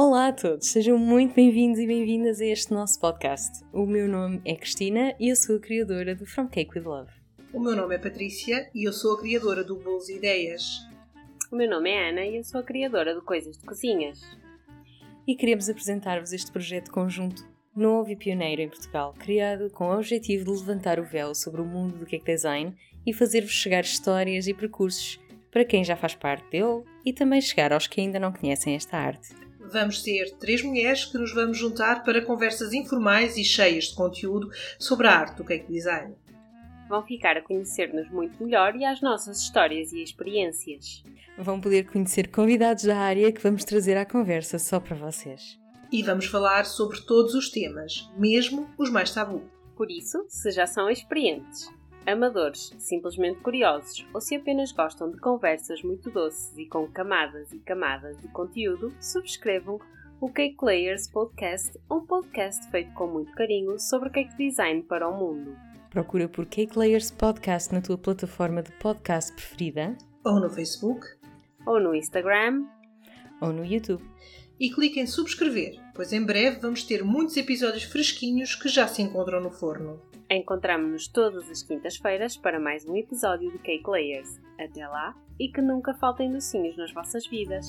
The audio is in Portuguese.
Olá a todos, sejam muito bem-vindos e bem-vindas a este nosso podcast. O meu nome é Cristina e eu sou a criadora do From Cake with Love. O meu nome é Patrícia e eu sou a criadora do Bolos e Ideias. O meu nome é Ana e eu sou a criadora do Coisas de Cozinhas. E queremos apresentar-vos este projeto conjunto, novo e pioneiro em Portugal, criado com o objetivo de levantar o véu sobre o mundo do cake design e fazer-vos chegar histórias e percursos para quem já faz parte dele e também chegar aos que ainda não conhecem esta arte. Vamos ser três mulheres que nos vamos juntar para conversas informais e cheias de conteúdo sobre a arte do cake design. Vão ficar a conhecer-nos muito melhor e as nossas histórias e experiências. Vão poder conhecer convidados da área que vamos trazer à conversa só para vocês. E vamos falar sobre todos os temas, mesmo os mais tabu. Por isso, se já são experientes, amadores, simplesmente curiosos ou se apenas gostam de conversas muito doces e com camadas e camadas de conteúdo, subscrevam o Cake Layers Podcast, um podcast feito com muito carinho sobre cake design para o mundo. Procura por Cake Layers Podcast na tua plataforma de podcast preferida, Ou no Facebook. Ou no Instagram, ou no YouTube. E clique em subscrever, pois em breve vamos ter muitos episódios fresquinhos que já se encontram no forno. encontramos-nos todas as quintas-feiras para mais um episódio de Cake Layers. Até lá e que nunca faltem docinhos nas vossas vidas.